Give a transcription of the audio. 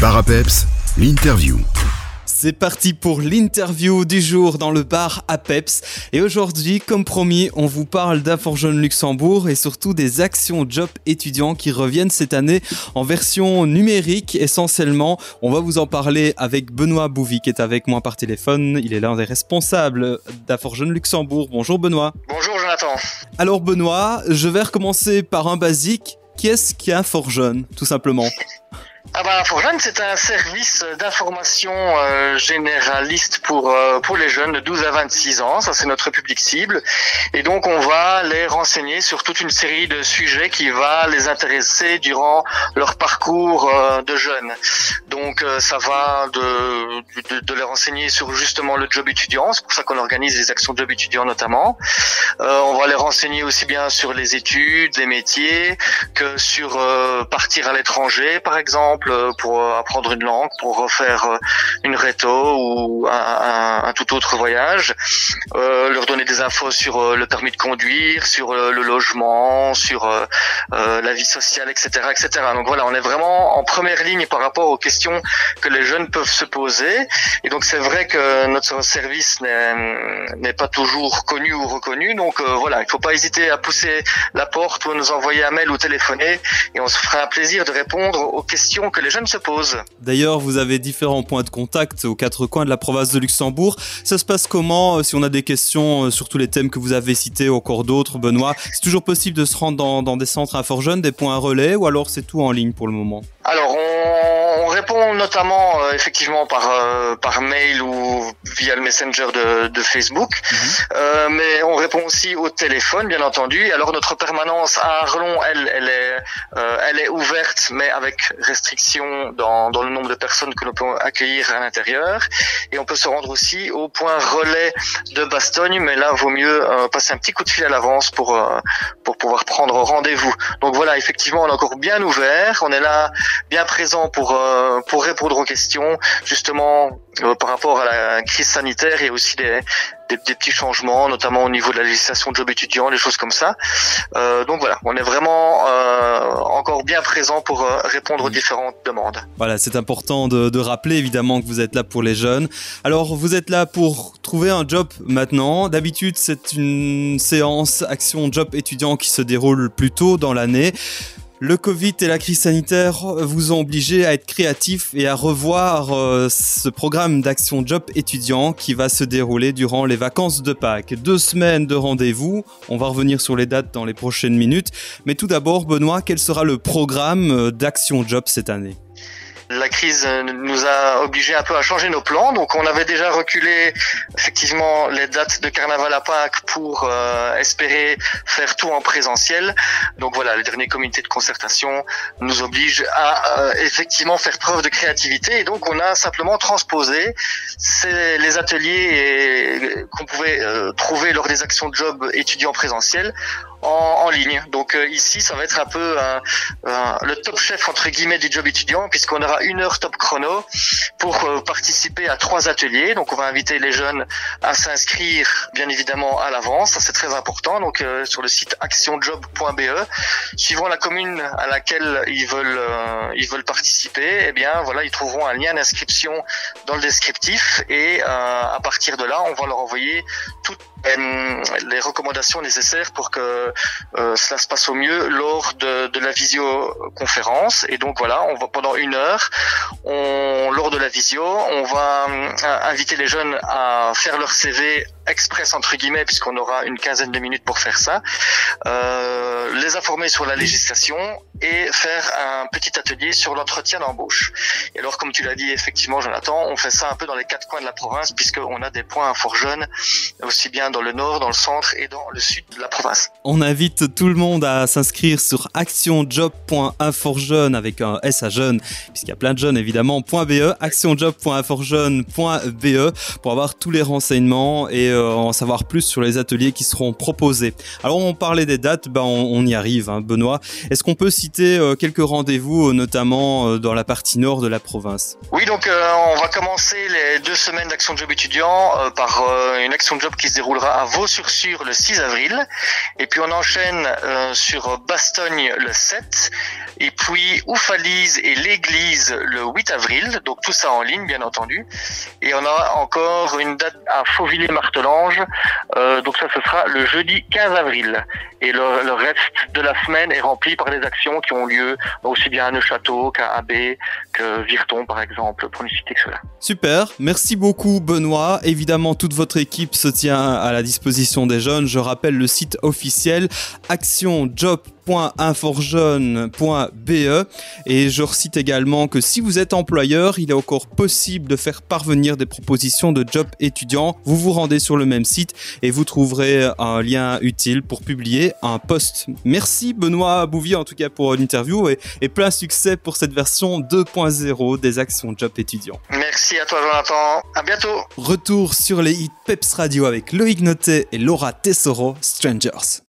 bar à peps, l'interview. C'est parti pour l'interview du jour dans le bar à Peps. Et aujourd'hui, comme promis, on vous parle d'Inforjeune Luxembourg et surtout des actions job étudiants qui reviennent cette année en version numérique essentiellement. On va vous en parler avec Benoît Bouvy qui est avec moi par téléphone. Il est l'un des responsables d'Inforjeune Luxembourg. Bonjour Benoît. Bonjour Jonathan. Alors Benoît, je vais recommencer par un basique. Qu'est-ce qu'Inforjeune, tout simplement? Ah bah, c'est un service d'information euh, généraliste pour euh, pour les jeunes de 12 à 26 ans. Ça, c'est notre public cible. Et donc, on va les renseigner sur toute une série de sujets qui va les intéresser durant leur parcours euh, de jeunes. Donc, ça va de, de, de, les renseigner sur justement le job étudiant. C'est pour ça qu'on organise les actions job étudiant notamment. on va les renseigner aussi bien sur les études, les métiers, que sur partir à l'étranger, par exemple euh, pour euh, apprendre une langue, pour refaire euh, une réto ou un, tout autre voyage, leur donner des infos sur le permis de conduire, sur le logement, sur la vie sociale, etc., etc. Donc voilà, on est vraiment en première ligne par rapport aux questions que les jeunes peuvent se poser. Et donc c'est vrai que notre service n'est pas toujours connu ou reconnu. Donc voilà, il ne faut pas hésiter à pousser la porte ou à nous envoyer un mail ou téléphoner, et on se fera un plaisir de répondre aux questions que les jeunes se posent. D'ailleurs, vous avez différents points de contact aux quatre coins de la province de Luxembourg. Ça se passe comment euh, si on a des questions euh, sur tous les thèmes que vous avez cités, ou encore d'autres, Benoît? C'est toujours possible de se rendre dans, dans des centres jeunes, des points relais, ou alors c'est tout en ligne pour le moment? Alors, on, répond notamment euh, effectivement par, par mail ou via le messenger de, de Facebook, euh, mais on répond aussi au téléphone, bien entendu. Alors notre permanence à Arlon, elle, elle est, elle est ouverte, mais avec restriction dans, dans le nombre de personnes que l'on peut accueillir à l'intérieur. Et on peut se rendre aussi au point relais de Bastogne, mais là, vaut mieux euh, passer un petit coup de fil à l'avance pour, euh, pour pouvoir prendre rendez-vous. Donc voilà, effectivement, on est encore bien ouvert. On est là, bien présent pour, euh, pour répondre aux questions, justement par rapport à la crise sanitaire et aussi des, des, petits changements, notamment au niveau de la législation de job étudiant, des choses comme ça. Euh, donc voilà, on est vraiment euh, encore bien présent pour euh, répondre aux différentes demandes. Voilà, c'est important de, de, rappeler évidemment que vous êtes là pour les jeunes. Alors vous êtes là pour trouver un job maintenant. D'habitude, c'est une séance action job étudiant qui se déroule plus tôt dans l'année. Le Covid et la crise sanitaire vous ont obligé à être créatif et à revoir euh, ce programme d'action job étudiant qui va se dérouler durant les vacances de Pâques. Deux semaines de rendez-vous. On va revenir sur les dates dans les prochaines minutes. Mais tout d'abord, Benoît, quel sera le programme euh, d'action job cette année? La crise nous a obligé un peu à changer nos plans. Donc on avait déjà reculé effectivement les dates de carnaval à Pâques pour euh, espérer faire tout en présentiel. Donc voilà, le dernier comité de concertation nous oblige à euh, effectivement faire preuve de créativité et donc on a simplement transposé les ateliers qu'on pouvait euh, trouver lors des actions de job étudiants présentiels en, ligne. Donc euh, ici, ça va être un peu le top chef entre guillemets du job étudiant, puisqu'on aura une heure top chrono pour euh, participer à trois ateliers. Donc on va inviter les jeunes à s'inscrire, bien évidemment, à l'avance. Ça c'est très important. Donc euh, sur le site actionjob.be, suivant la commune à laquelle ils veulent ils veulent participer, eh bien voilà, ils trouveront un lien d'inscription dans le descriptif et à partir de là, on va leur envoyer toutes les recommandations nécessaires pour que euh, cela se passe au mieux lors de, de, la visioconférence. Et donc voilà, on va pendant une heure, lors de la visio, on va euh, inviter les jeunes à faire leur CV express entre guillemets puisqu'on aura une quinzaine de minutes pour faire ça, euh, les informer sur la législation et faire un petit atelier sur l'entretien d'embauche. Et alors comme tu l'as dit effectivement Jonathan, on fait ça un peu dans les quatre coins de la province puisqu'on a des points fort jeunes aussi bien dans le nord, dans le centre et dans le sud de la province. On invite tout le monde à s'inscrire sur actionjob.inforjeune avec un S à jeune puisqu'il y a plein de jeunes évidemment .be actionjob.inforjeune.be pour avoir tous les renseignements et euh, en savoir plus sur les ateliers qui seront proposés. Alors on parlait des dates, ben on, y arrive, hein, Benoît. Est-ce qu'on peut citer euh, quelques rendez-vous, euh, notamment dans la partie nord de la province? Oui, donc on va commencer deux semaines d'action job étudiant euh, par euh, une action job qui se déroulera à Vaux-sur-Sur le 6 avril. Et puis on enchaîne euh, sur Bastogne le 7. Et puis Oufalise et l'église le 8 avril. Donc tout ça en ligne, bien entendu. Et on aura encore une date à Fauvillers-Martelange. donc ça, ce sera le jeudi 15 avril. Et le, reste de la semaine est rempli par des actions qui ont lieu aussi bien à Neuchâteau qu'à Abbé, que Virton par exemple, pour ne citer que cela. Super, merci beaucoup Benoît. Évidemment, toute votre équipe se tient à la disposition des jeunes. Je rappelle le site officiel actionjob www.inforjeune.be et je recite également que si vous êtes employeur, il est encore possible de faire parvenir des propositions de job étudiants. Vous vous rendez sur le même site et vous trouverez un lien utile pour publier un post. Merci Benoît Bouvier en tout cas pour l'interview et, et plein succès pour cette version 2.0 des actions job étudiants. Merci à toi Jonathan, à bientôt. Retour sur les hits Peps Radio avec Loïc Notet et Laura Tessoro, Strangers.